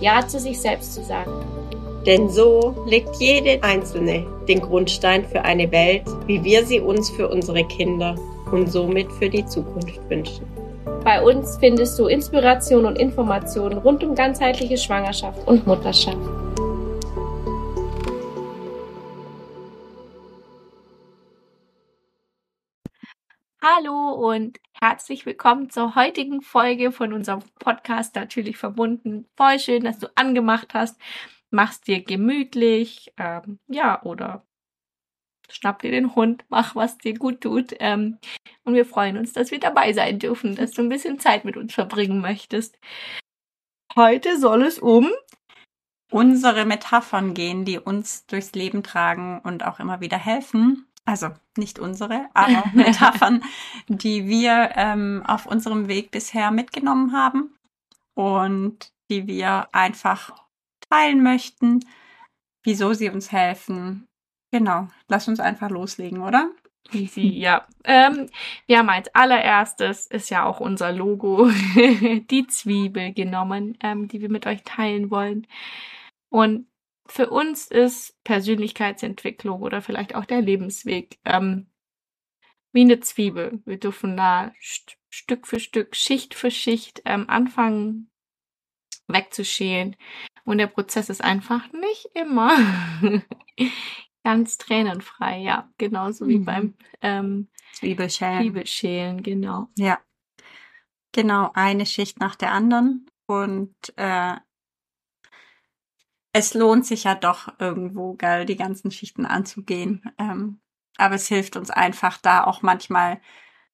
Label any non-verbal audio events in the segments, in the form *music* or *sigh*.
Ja zu sich selbst zu sagen. Denn so legt jede Einzelne den Grundstein für eine Welt, wie wir sie uns für unsere Kinder und somit für die Zukunft wünschen. Bei uns findest du Inspiration und Informationen rund um ganzheitliche Schwangerschaft und Mutterschaft. Hallo und herzlich willkommen zur heutigen Folge von unserem Podcast Natürlich verbunden. Voll schön, dass du angemacht hast. Mach's dir gemütlich, ähm, ja, oder schnapp dir den Hund, mach, was dir gut tut. Ähm, und wir freuen uns, dass wir dabei sein dürfen, dass du ein bisschen Zeit mit uns verbringen möchtest. Heute soll es um unsere Metaphern gehen, die uns durchs Leben tragen und auch immer wieder helfen also nicht unsere, aber *laughs* Metaphern, die wir ähm, auf unserem Weg bisher mitgenommen haben und die wir einfach teilen möchten, wieso sie uns helfen. Genau, lass uns einfach loslegen, oder? Easy, ja. Ähm, wir haben als allererstes, ist ja auch unser Logo, *laughs* die Zwiebel genommen, ähm, die wir mit euch teilen wollen. Und für uns ist Persönlichkeitsentwicklung oder vielleicht auch der Lebensweg ähm, wie eine Zwiebel. Wir dürfen da st Stück für Stück, Schicht für Schicht ähm, anfangen wegzuschälen. Und der Prozess ist einfach nicht immer *laughs* ganz tränenfrei, ja. Genauso mhm. wie beim ähm, Zwiebelschälen. Zwiebelschälen, genau. Ja. Genau, eine Schicht nach der anderen. Und äh, es lohnt sich ja doch irgendwo, geil, die ganzen Schichten anzugehen. Ähm, aber es hilft uns einfach da auch manchmal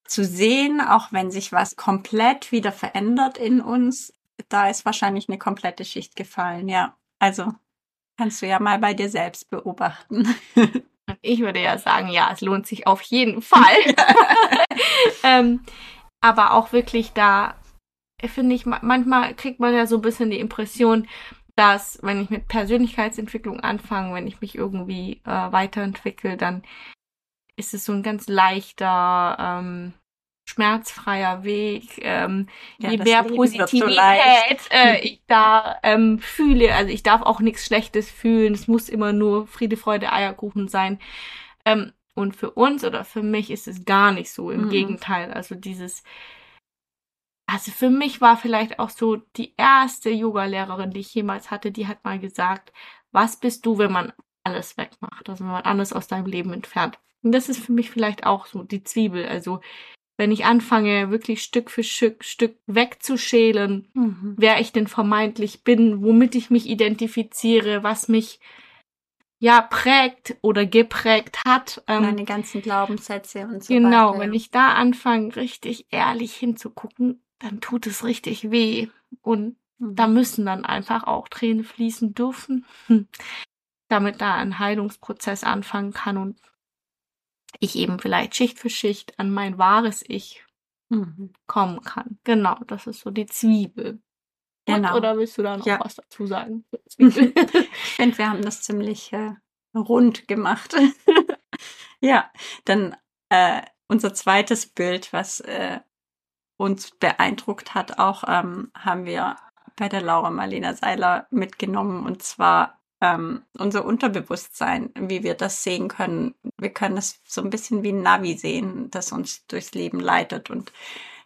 zu sehen, auch wenn sich was komplett wieder verändert in uns, da ist wahrscheinlich eine komplette Schicht gefallen, ja. Also kannst du ja mal bei dir selbst beobachten. *laughs* Ich würde ja sagen, ja, es lohnt sich auf jeden Fall. *laughs* ähm, aber auch wirklich da, finde ich, manchmal kriegt man ja so ein bisschen die Impression, dass wenn ich mit Persönlichkeitsentwicklung anfange, wenn ich mich irgendwie äh, weiterentwickle, dann ist es so ein ganz leichter, ähm, schmerzfreier Weg. Ähm, ja, je mehr Leben Positivität so äh, *laughs* ich da ähm, fühle, also ich darf auch nichts Schlechtes fühlen. Es muss immer nur Friede, Freude, Eierkuchen sein. Ähm, und für uns oder für mich ist es gar nicht so. Im mhm. Gegenteil. Also dieses also für mich war vielleicht auch so die erste Yoga-Lehrerin, die ich jemals hatte, die hat mal gesagt, was bist du, wenn man alles wegmacht, also wenn man alles aus deinem Leben entfernt. Und das ist für mich vielleicht auch so die Zwiebel. Also wenn ich anfange, wirklich Stück für Stück, Stück wegzuschälen, mhm. wer ich denn vermeintlich bin, womit ich mich identifiziere, was mich ja prägt oder geprägt hat. Ähm, Meine ganzen Glaubenssätze und so genau, weiter. Genau, wenn ich da anfange, richtig ehrlich hinzugucken, dann tut es richtig weh. Und da mhm. müssen dann einfach auch Tränen fließen dürfen, *laughs* damit da ein Heilungsprozess anfangen kann und ich eben vielleicht Schicht für Schicht an mein wahres Ich mhm. kommen kann. Genau, das ist so die Zwiebel. Genau. Und, oder willst du da noch ja. was dazu sagen? *laughs* ich finde, wir haben das ziemlich äh, rund gemacht. *laughs* ja, dann äh, unser zweites Bild, was äh, uns beeindruckt hat, auch ähm, haben wir bei der Laura Marlena Seiler mitgenommen und zwar ähm, unser Unterbewusstsein, wie wir das sehen können. Wir können es so ein bisschen wie ein Navi sehen, das uns durchs Leben leitet und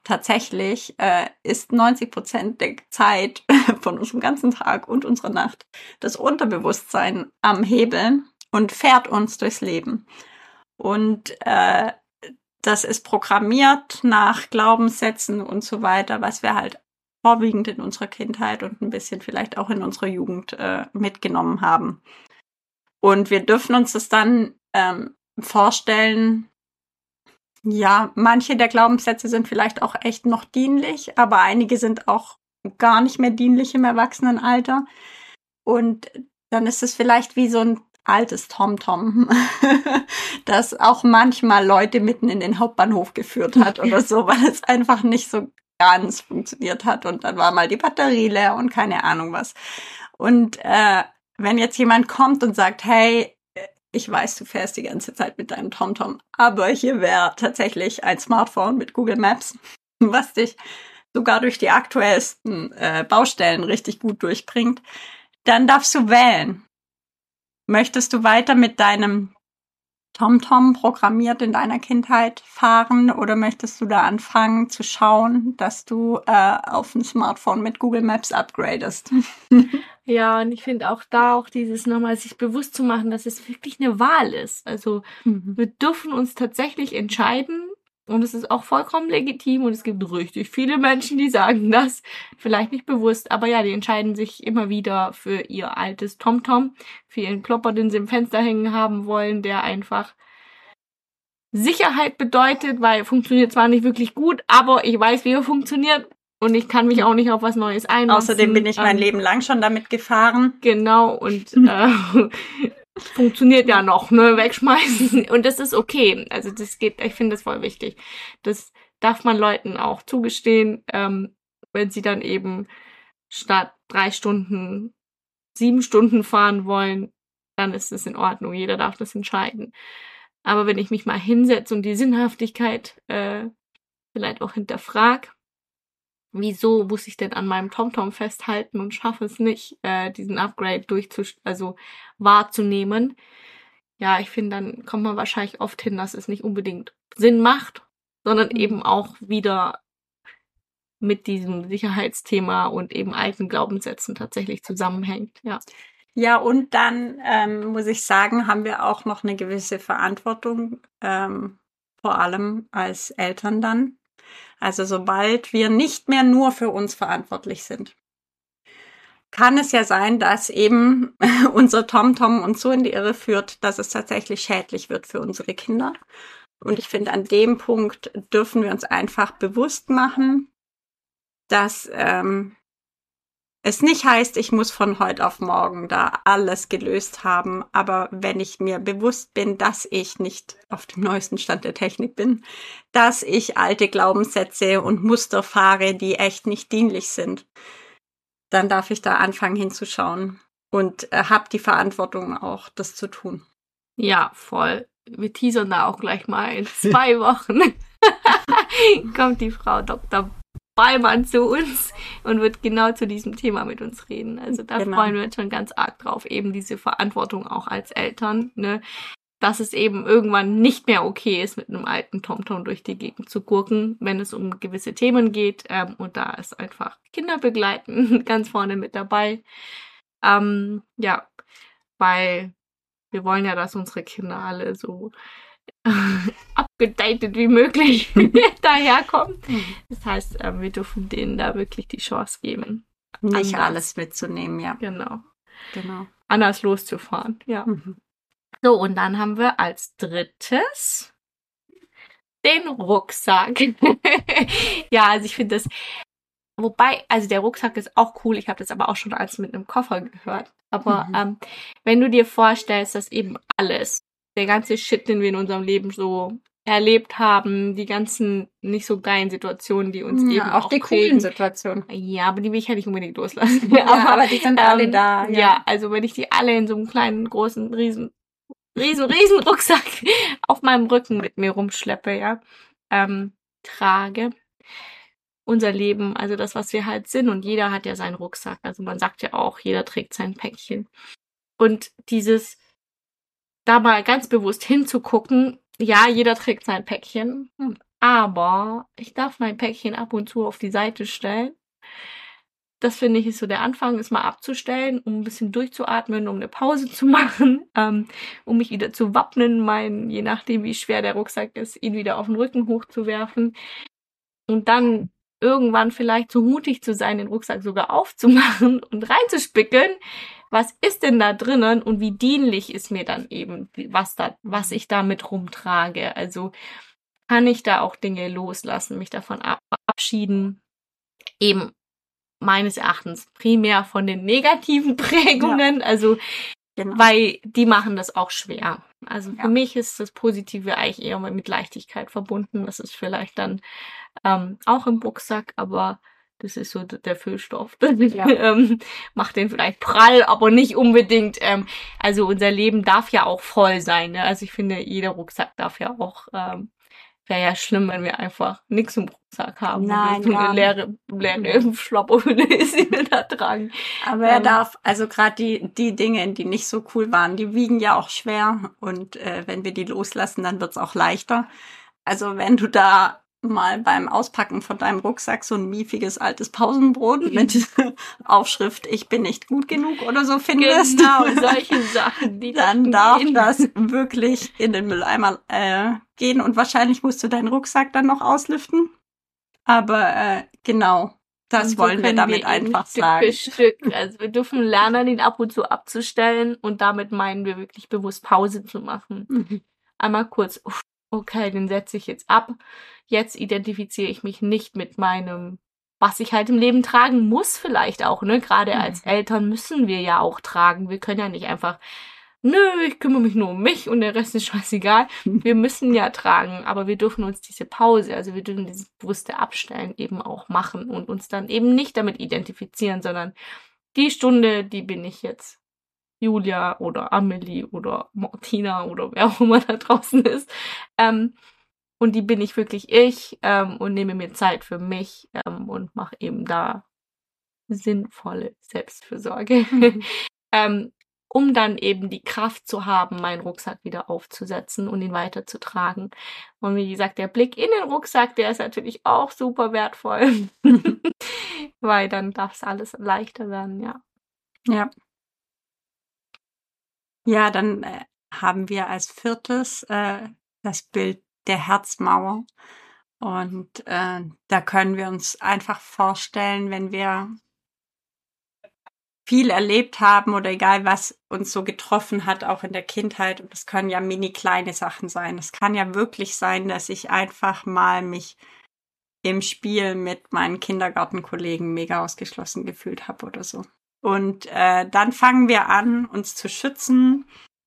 tatsächlich äh, ist 90 Prozent der Zeit *laughs* von unserem ganzen Tag und unserer Nacht das Unterbewusstsein am Hebel und fährt uns durchs Leben. Und äh, das ist programmiert nach Glaubenssätzen und so weiter, was wir halt vorwiegend in unserer Kindheit und ein bisschen vielleicht auch in unserer Jugend äh, mitgenommen haben. Und wir dürfen uns das dann ähm, vorstellen, ja, manche der Glaubenssätze sind vielleicht auch echt noch dienlich, aber einige sind auch gar nicht mehr dienlich im Erwachsenenalter. Und dann ist es vielleicht wie so ein altes TomTom, *laughs* das auch manchmal Leute mitten in den Hauptbahnhof geführt hat *laughs* oder so, weil es einfach nicht so ganz funktioniert hat und dann war mal die Batterie leer und keine Ahnung was. Und äh, wenn jetzt jemand kommt und sagt, hey, ich weiß, du fährst die ganze Zeit mit deinem TomTom, aber hier wäre tatsächlich ein Smartphone mit Google Maps, *laughs* was dich sogar durch die aktuellsten äh, Baustellen richtig gut durchbringt, dann darfst du wählen. Möchtest du weiter mit deinem TomTom programmiert in deiner Kindheit fahren oder möchtest du da anfangen zu schauen, dass du äh, auf ein Smartphone mit Google Maps upgradest? *laughs* Ja, und ich finde auch da auch dieses nochmal sich bewusst zu machen, dass es wirklich eine Wahl ist. Also mhm. wir dürfen uns tatsächlich entscheiden und es ist auch vollkommen legitim und es gibt richtig viele Menschen, die sagen das, vielleicht nicht bewusst, aber ja, die entscheiden sich immer wieder für ihr altes TomTom, für ihren Klopper, den sie im Fenster hängen haben wollen, der einfach Sicherheit bedeutet, weil funktioniert zwar nicht wirklich gut, aber ich weiß, wie er funktioniert und ich kann mich auch nicht auf was Neues einlassen. Außerdem bin ich mein ähm, Leben lang schon damit gefahren. Genau, und *laughs* äh, funktioniert ja noch, ne? Wegschmeißen. *laughs* Und das ist okay. Also das geht, ich finde das voll wichtig. Das darf man Leuten auch zugestehen, ähm, wenn sie dann eben statt drei Stunden sieben Stunden fahren wollen, dann ist es in Ordnung. Jeder darf das entscheiden. Aber wenn ich mich mal hinsetze und die Sinnhaftigkeit äh, vielleicht auch hinterfrag, wieso muss ich denn an meinem TomTom festhalten und schaffe es nicht, äh, diesen Upgrade durchzu also wahrzunehmen. Ja, ich finde, dann kommt man wahrscheinlich oft hin, dass es nicht unbedingt Sinn macht, sondern mhm. eben auch wieder mit diesem Sicherheitsthema und eben alten Glaubenssätzen tatsächlich zusammenhängt. Ja. Ja, und dann ähm, muss ich sagen, haben wir auch noch eine gewisse Verantwortung, ähm, vor allem als Eltern dann, also sobald wir nicht mehr nur für uns verantwortlich sind, kann es ja sein, dass eben *laughs* unser TomTom uns so in die Irre führt, dass es tatsächlich schädlich wird für unsere Kinder. Und ich finde, an dem Punkt dürfen wir uns einfach bewusst machen, dass ähm, es nicht heißt, ich muss von heute auf morgen da alles gelöst haben, aber wenn ich mir bewusst bin, dass ich nicht auf dem neuesten Stand der Technik bin, dass ich alte Glaubenssätze und Muster fahre, die echt nicht dienlich sind, dann darf ich da anfangen hinzuschauen und äh, habe die Verantwortung auch, das zu tun. Ja, voll. Wir teasern da auch gleich mal in *laughs* zwei Wochen. *laughs* kommt die Frau Dr. Ballmann zu uns und wird genau zu diesem Thema mit uns reden. Also da genau. freuen wir uns schon ganz arg drauf, eben diese Verantwortung auch als Eltern, ne? dass es eben irgendwann nicht mehr okay ist, mit einem alten TomTom durch die Gegend zu gurken, wenn es um gewisse Themen geht. Ähm, und da ist einfach Kinder begleiten *laughs* ganz vorne mit dabei. Ähm, ja, weil wir wollen ja, dass unsere Kinder alle so abgedatet wie möglich *laughs* daherkommen. Mhm. Das heißt, ähm, wir dürfen denen da wirklich die Chance geben. Nicht anders. alles mitzunehmen, ja. Genau. Genau. Anders loszufahren, ja. Mhm. So, und dann haben wir als drittes den Rucksack. *laughs* ja, also ich finde das, wobei, also der Rucksack ist auch cool. Ich habe das aber auch schon als mit einem Koffer gehört. Aber mhm. ähm, wenn du dir vorstellst, dass eben alles der ganze Shit, den wir in unserem Leben so erlebt haben, die ganzen nicht so geilen Situationen, die uns ja, eben auch, auch die coolen Situationen. Ja, aber die will ich ja nicht unbedingt loslassen. *laughs* Ja, *laughs* aber, aber, die sind alle ähm, da. Ja. ja. also wenn ich die alle in so einem kleinen, großen, riesen, riesen, riesen Rucksack *laughs* auf meinem Rücken mit mir rumschleppe, ja, ähm, trage. Unser Leben, also das, was wir halt sind, und jeder hat ja seinen Rucksack. Also man sagt ja auch, jeder trägt sein Päckchen. Und dieses, da mal ganz bewusst hinzugucken, ja, jeder trägt sein Päckchen, hm. aber ich darf mein Päckchen ab und zu auf die Seite stellen. Das finde ich ist so der Anfang, ist mal abzustellen, um ein bisschen durchzuatmen, um eine Pause zu *laughs* machen, ähm, um mich wieder zu wappnen, mein, je nachdem wie schwer der Rucksack ist, ihn wieder auf den Rücken hochzuwerfen. Und dann irgendwann vielleicht so mutig zu sein, den Rucksack sogar aufzumachen und reinzuspickeln, was ist denn da drinnen und wie dienlich ist mir dann eben, was da, was ich da mit rumtrage. Also kann ich da auch Dinge loslassen, mich davon abschieden, eben meines Erachtens primär von den negativen *laughs* Prägungen, ja. also genau. weil die machen das auch schwer. Also ja. für mich ist das Positive eigentlich eher mit Leichtigkeit verbunden. Das ist vielleicht dann ähm, auch im Rucksack, aber das ist so der Füllstoff. *laughs* Ja. ähm, macht den vielleicht prall, aber nicht unbedingt. Ähm, also unser Leben darf ja auch voll sein. Ne? Also ich finde, jeder Rucksack darf ja auch ähm, wäre ja schlimm, wenn wir einfach nichts im Rucksack haben. Nein, und eine leere, leere *laughs* Schlapperhülle *laughs* da tragen. Aber er ähm, darf, also gerade die, die Dinge, die nicht so cool waren, die wiegen ja auch schwer. Und äh, wenn wir die loslassen, dann wird's auch leichter. Also wenn du da mal beim Auspacken von deinem Rucksack so ein miefiges altes Pausenbrot mit *laughs* Aufschrift Ich bin nicht gut genug oder so findest. Genau, solche Sachen. Die *laughs* dann darf gehen. das wirklich in den Mülleimer äh, gehen und wahrscheinlich musst du deinen Rucksack dann noch auslüften. Aber äh, genau, das so wollen wir damit wir einfach Stück sagen. Für Stück. Also wir dürfen lernen, ihn ab und zu abzustellen und damit meinen wir wirklich bewusst Pause zu machen. Mhm. Einmal kurz, okay, den setze ich jetzt ab jetzt identifiziere ich mich nicht mit meinem, was ich halt im Leben tragen muss, vielleicht auch, ne? Gerade mhm. als Eltern müssen wir ja auch tragen. Wir können ja nicht einfach, nö, ich kümmere mich nur um mich und der Rest ist *laughs* scheißegal. *laughs* Wir müssen ja tragen, aber wir dürfen uns diese Pause, also wir dürfen dieses bewusste Abstellen eben auch machen und uns dann eben nicht damit identifizieren, sondern die Stunde, die bin ich jetzt. Julia oder Amelie oder Martina oder wer auch immer da draußen ist. Ähm, und die bin ich wirklich ich ähm, und nehme mir Zeit für mich ähm, und mache eben da sinnvolle Selbstfürsorge, mhm. *laughs* ähm, um dann eben die Kraft zu haben, meinen Rucksack wieder aufzusetzen und ihn weiterzutragen. Und wie gesagt, der Blick in den Rucksack, der ist natürlich auch super wertvoll, *laughs* *laughs* weil dann darf es alles leichter werden, ja. Ja. Ja, dann äh, haben wir als viertes äh, das Bild der Herzmauer. Und äh, da können wir uns einfach vorstellen, wenn wir viel erlebt haben oder egal was uns so getroffen hat, auch in der Kindheit. Und das können ja mini kleine Sachen sein. Es kann ja wirklich sein, dass ich einfach mal mich im Spiel mit meinen Kindergartenkollegen mega ausgeschlossen gefühlt habe oder so. Und äh, dann fangen wir an, uns zu schützen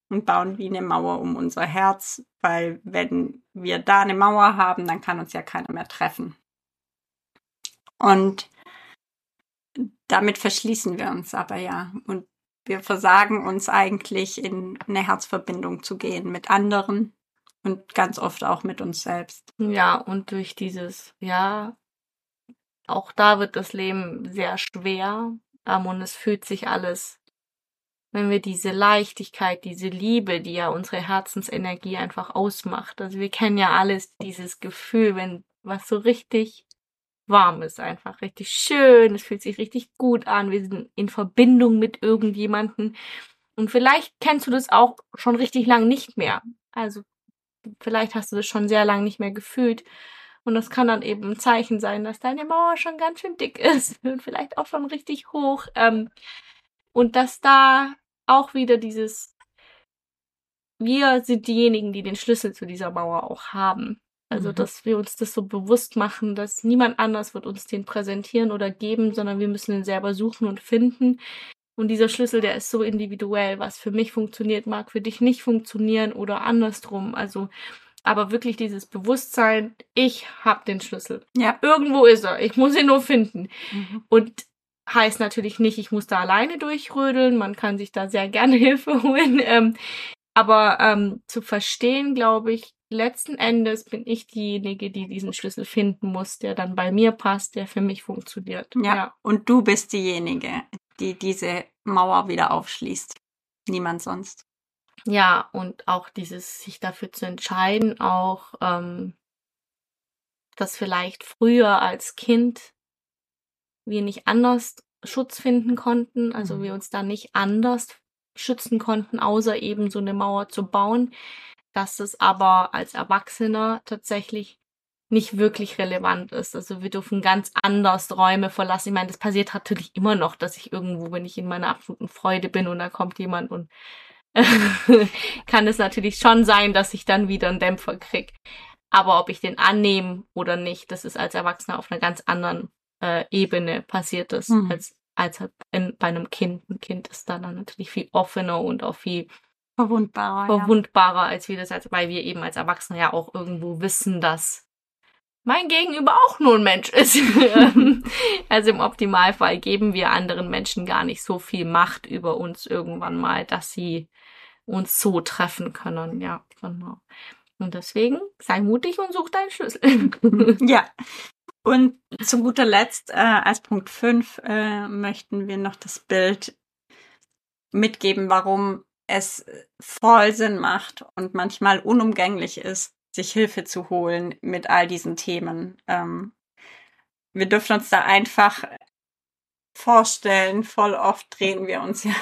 und bauen wie eine Mauer um unser Herz, weil wenn wir da eine Mauer haben, dann kann uns ja keiner mehr treffen. Und damit verschließen wir uns aber ja und wir versagen uns eigentlich in eine Herzverbindung zu gehen mit anderen und ganz oft auch mit uns selbst. Ja, und durch dieses, ja, auch da wird das Leben sehr schwer ähm, und es fühlt sich alles wenn wir diese Leichtigkeit, diese Liebe, die ja unsere Herzensenergie einfach ausmacht. Also wir kennen ja alles dieses Gefühl, wenn was so richtig warm ist, einfach richtig schön, es fühlt sich richtig gut an, wir sind in Verbindung mit irgendjemanden. Und vielleicht kennst du das auch schon richtig lang nicht mehr. Also vielleicht hast du das schon sehr lang nicht mehr gefühlt. Und das kann dann eben ein Zeichen sein, dass deine Mauer schon ganz schön dick ist *laughs* und vielleicht auch schon richtig hoch. Ähm, und dass da auch wieder dieses, wir sind diejenigen, die den Schlüssel zu dieser Mauer auch haben. Also, mhm. dass wir uns das so bewusst machen, dass niemand anders wird uns den präsentieren oder geben, sondern wir müssen ihn selber suchen und finden. Und dieser Schlüssel, der ist so individuell. Was für mich funktioniert, mag für dich nicht funktionieren oder andersrum. Also, aber wirklich dieses Bewusstsein, ich habe den Schlüssel. Ja. Irgendwo ist er. Ich muss ihn nur finden. Mhm. Und Heißt natürlich nicht, ich muss da alleine durchrödeln. Man kann sich da sehr gerne *laughs* Hilfe holen. Ähm, aber ähm, zu verstehen, glaube ich, letzten Endes bin ich diejenige, die diesen Schlüssel finden muss, der dann bei mir passt, der für mich funktioniert. Ja, ja. und du bist diejenige, die diese Mauer wieder aufschließt. Niemand sonst. Ja, und auch dieses sich dafür zu entscheiden, auch ähm, das vielleicht früher als Kind wir nicht anders Schutz finden konnten, also mhm. wir uns da nicht anders schützen konnten, außer eben so eine Mauer zu bauen, dass es aber als Erwachsener tatsächlich nicht wirklich relevant ist. Also wir dürfen ganz anders Räume verlassen. Ich meine, das passiert natürlich immer noch, dass ich irgendwo, wenn ich in meiner absoluten Freude bin und da kommt jemand und *laughs* kann es natürlich schon sein, dass ich dann wieder einen Dämpfer krieg. Aber ob ich den annehme oder nicht, das ist als Erwachsener auf einer ganz anderen äh, Ebene passiert ist, Mhm. als, als halt in, bei einem Kind. Ein Kind ist da dann natürlich viel offener und auch viel Verwundbarer. ja. verwundbarer, als wir das, als weil wir eben als Erwachsene ja auch irgendwo wissen, dass mein Gegenüber auch nur ein Mensch ist. *laughs* Also im Optimalfall geben wir anderen Menschen gar nicht so viel Macht über uns irgendwann mal, dass sie uns so treffen können. Ja, genau. Und deswegen sei mutig und such deinen Schlüssel. *laughs* *laughs* Ja. Und zu guter Letzt, äh, als Punkt 5, äh, möchten wir noch das Bild mitgeben, warum es voll Sinn macht und manchmal unumgänglich ist, sich Hilfe zu holen mit all diesen Themen. Ähm, wir dürfen uns da einfach vorstellen, voll oft drehen wir uns *laughs* ja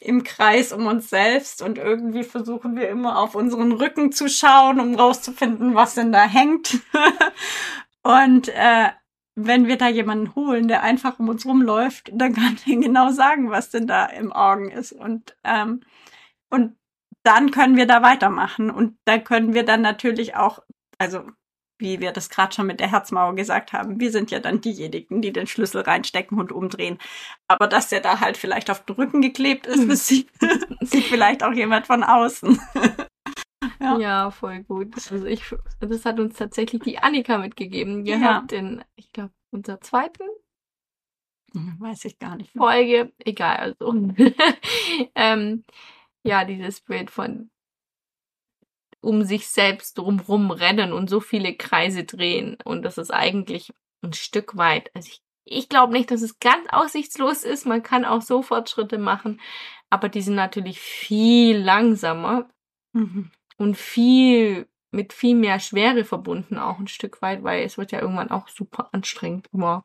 im Kreis um uns selbst und irgendwie versuchen wir immer auf unseren Rücken zu schauen, um rauszufinden, was denn da hängt. *laughs* und äh, wenn wir da jemanden holen, der einfach um uns rumläuft, dann kann der genau sagen, was denn da im Augen ist. Und, ähm, und dann können wir da weitermachen. Und da können wir dann natürlich auch, also wie wir das gerade schon mit der Herzmauer gesagt haben, wir sind ja dann diejenigen, die den Schlüssel reinstecken und umdrehen. Aber dass der da halt vielleicht auf den Rücken geklebt ist, das sieht, *laughs* sieht vielleicht auch jemand von außen. *laughs* ja. Ja. voll gut. Also ich, das hat uns tatsächlich die Annika mitgegeben. Ihr Ja. habt in, ich glaube, unserer zweiten Weiß ich gar nicht. Folge, egal, also. *laughs* ähm, ja, dieses Bild von um sich selbst drumrum rennen und so viele Kreise drehen. Und das ist eigentlich ein Stück weit. Also ich, ich glaube nicht, dass es ganz aussichtslos ist. Man kann auch so Fortschritte machen. Aber die sind natürlich viel langsamer Mhm. und viel mit viel mehr Schwere verbunden auch ein Stück weit, weil es wird ja irgendwann auch super anstrengend, immer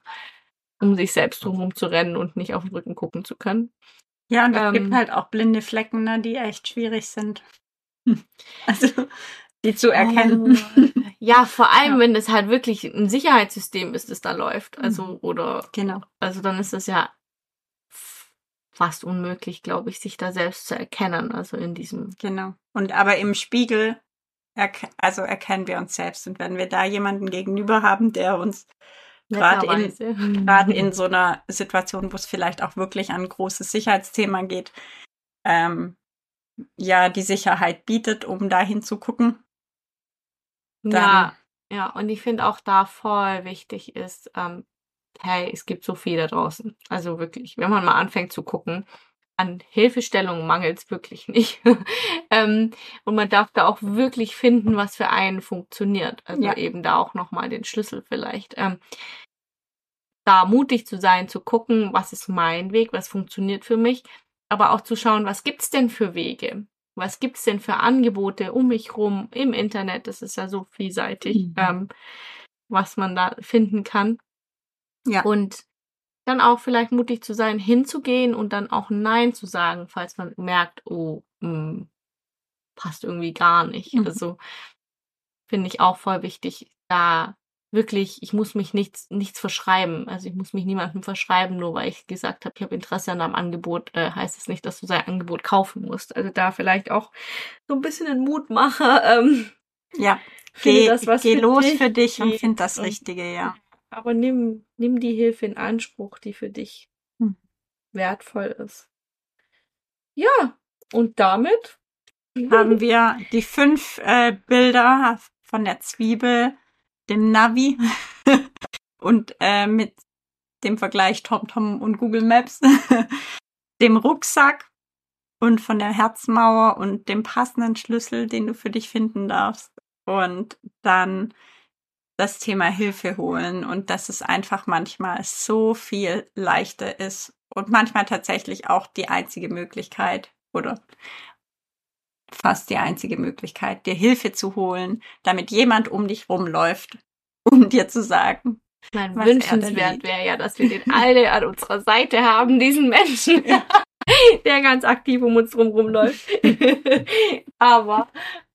um sich selbst drumherum zu rennen und nicht auf den Rücken gucken zu können. Ja, und es Ähm, gibt halt auch blinde Flecken, ne, die echt schwierig sind. *laughs* Also, die zu erkennen. *laughs* Ja, vor allem, Ja. wenn es halt wirklich ein Sicherheitssystem ist, das da läuft. Also, Mhm. oder, Genau. also dann ist das ja fast unmöglich, glaube ich, sich da selbst zu erkennen. Also in diesem. Genau. Und aber im Spiegel, erke also erkennen wir uns selbst. Und wenn wir da jemanden gegenüber haben, der uns gerade in, *laughs* gerade in so einer Situation, wo es vielleicht auch wirklich an ein großes Sicherheitsthema geht, ähm, ja, die Sicherheit bietet, um dahin zu gucken. Ja, ja, und ich finde auch da voll wichtig ist, ähm, hey, es gibt so viel da draußen. Also wirklich, wenn man mal anfängt zu gucken, an Hilfestellungen mangelt es wirklich nicht. *laughs* ähm, und man darf da auch wirklich finden, was für einen funktioniert. Also Ja. eben da auch nochmal den Schlüssel vielleicht. Ähm, da mutig zu sein, zu gucken, was ist mein Weg, was funktioniert für mich, aber auch zu schauen, was gibt's denn für Wege? Was gibt's denn für Angebote um mich rum im Internet? Das ist ja so vielseitig, Mhm. ähm, was man da finden kann. Ja. Und dann auch vielleicht mutig zu sein, hinzugehen und dann auch Nein zu sagen, falls man merkt, oh, mh, passt irgendwie gar nicht. Mhm. Also finde ich auch voll wichtig, da wirklich, ich muss mich nichts, nichts verschreiben. Also ich muss mich niemandem verschreiben, nur weil ich gesagt habe, ich habe Interesse an einem Angebot, äh, heißt es nicht, dass du sein Angebot kaufen musst. Also da vielleicht auch so ein bisschen den Mutmacher. Ähm, Ja, *laughs* finde geh, das, was geh los dich für dich und find das Richtige, ja. Aber nimm, nimm die Hilfe in Anspruch, die für dich Hm. wertvoll ist. Ja, und damit haben wir die fünf äh, Bilder von der Zwiebel, dem Navi *laughs* und äh, mit dem Vergleich TomTom und Google Maps, *laughs* dem Rucksack und von der Herzmauer und dem passenden Schlüssel, den du für dich finden darfst. Und dann das Thema Hilfe holen und dass es einfach manchmal so viel leichter ist und manchmal tatsächlich auch die einzige Möglichkeit oder fast die einzige Möglichkeit, dir Hilfe zu holen, damit jemand um dich rumläuft, *laughs* um dir zu sagen, mein Was er wünschenswert wäre ja, dass wir den alle an unserer Seite haben, diesen Menschen, Ja. *laughs* der ganz aktiv um uns drum rumläuft. *laughs* Aber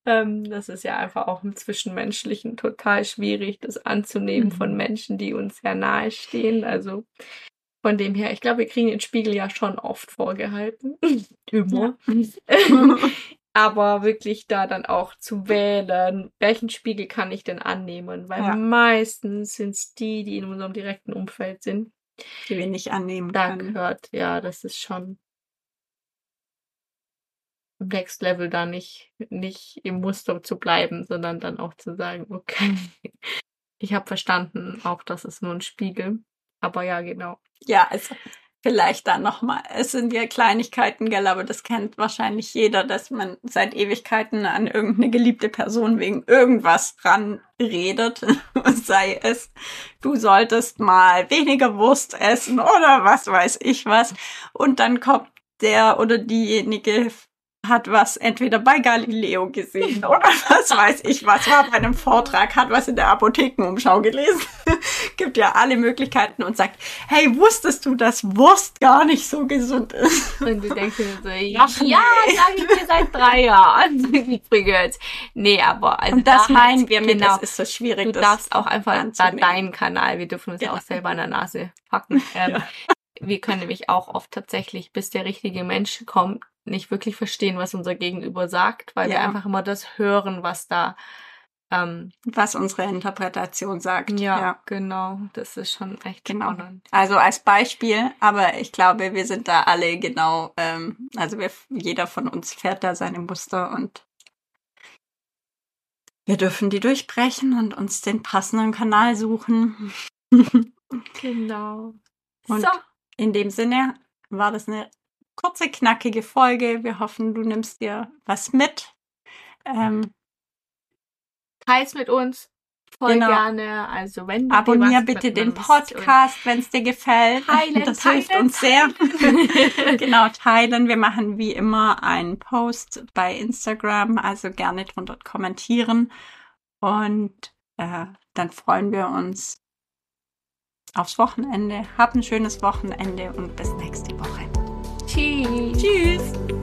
ähm, das ist ja einfach auch im Zwischenmenschlichen total schwierig, das anzunehmen Mhm. von Menschen, die uns sehr nahe stehen. Also von dem her, ich glaube, wir kriegen den Spiegel ja schon oft vorgehalten. *laughs* Immer. *laughs* *laughs* aber wirklich da dann auch zu wählen, welchen Spiegel kann ich denn annehmen? Weil Ja. meistens sind es die, die in unserem direkten Umfeld sind. Die wir nicht annehmen Da können. gehört, ja, das ist schon Next Level da nicht, nicht im Muster zu bleiben, sondern dann auch zu sagen, *laughs* okay, ich habe verstanden, auch das ist nur ein Spiegel. Aber ja, genau. Ja, also vielleicht dann nochmal. Es sind ja Kleinigkeiten, gell, aber das kennt wahrscheinlich jeder, dass man seit Ewigkeiten an irgendeine geliebte Person wegen irgendwas ranredet. *laughs* Sei es, du solltest mal weniger Wurst essen oder was weiß ich was. Und dann kommt der oder diejenige hat was entweder bei Galileo gesehen oder was weiß ich was, war bei einem Vortrag, hat was in der Apothekenumschau gelesen, *laughs* gibt ja alle Möglichkeiten und sagt, hey, wusstest du, dass Wurst gar nicht so gesund ist? Und du denkst dir so, *laughs* ja, nee. sag ich dir seit drei Jahren *laughs* übrigens. Nee, aber also Und das da meinen halt, wir mit, genau, es ist so schwierig. Du das darfst auch einfach da deinen Kanal, wir dürfen uns ja Ja. auch selber an der Nase packen. Ähm, Ja. Wir können nämlich auch oft tatsächlich, bis der richtige Mensch kommt, nicht wirklich verstehen, was unser Gegenüber sagt, weil wir Ja. einfach immer das hören, was da ähm, was unsere Interpretation sagt. ja, genau. Das ist schon echt Genau. spannend. Also als Beispiel, aber ich glaube, wir sind da alle genau, ähm, also wir, jeder von uns fährt da seine Muster und wir dürfen die durchbrechen und uns den passenden Kanal suchen. *laughs* Genau. Und so, in dem Sinne war das eine kurze, knackige Folge. Wir hoffen, du nimmst dir was mit. Ähm, teils mit uns voll Genau. gerne. Also wenn du abonnier bitte den Podcast, wenn es dir gefällt. *laughs* Teilen, das teilen, hilft uns sehr. *laughs* genau, teilen. Wir machen wie immer einen Post bei Instagram, also gerne drunter kommentieren. Und äh, dann freuen wir uns aufs Wochenende. Habt ein schönes Wochenende und bis nächste Woche. Tschüss. Tschüss.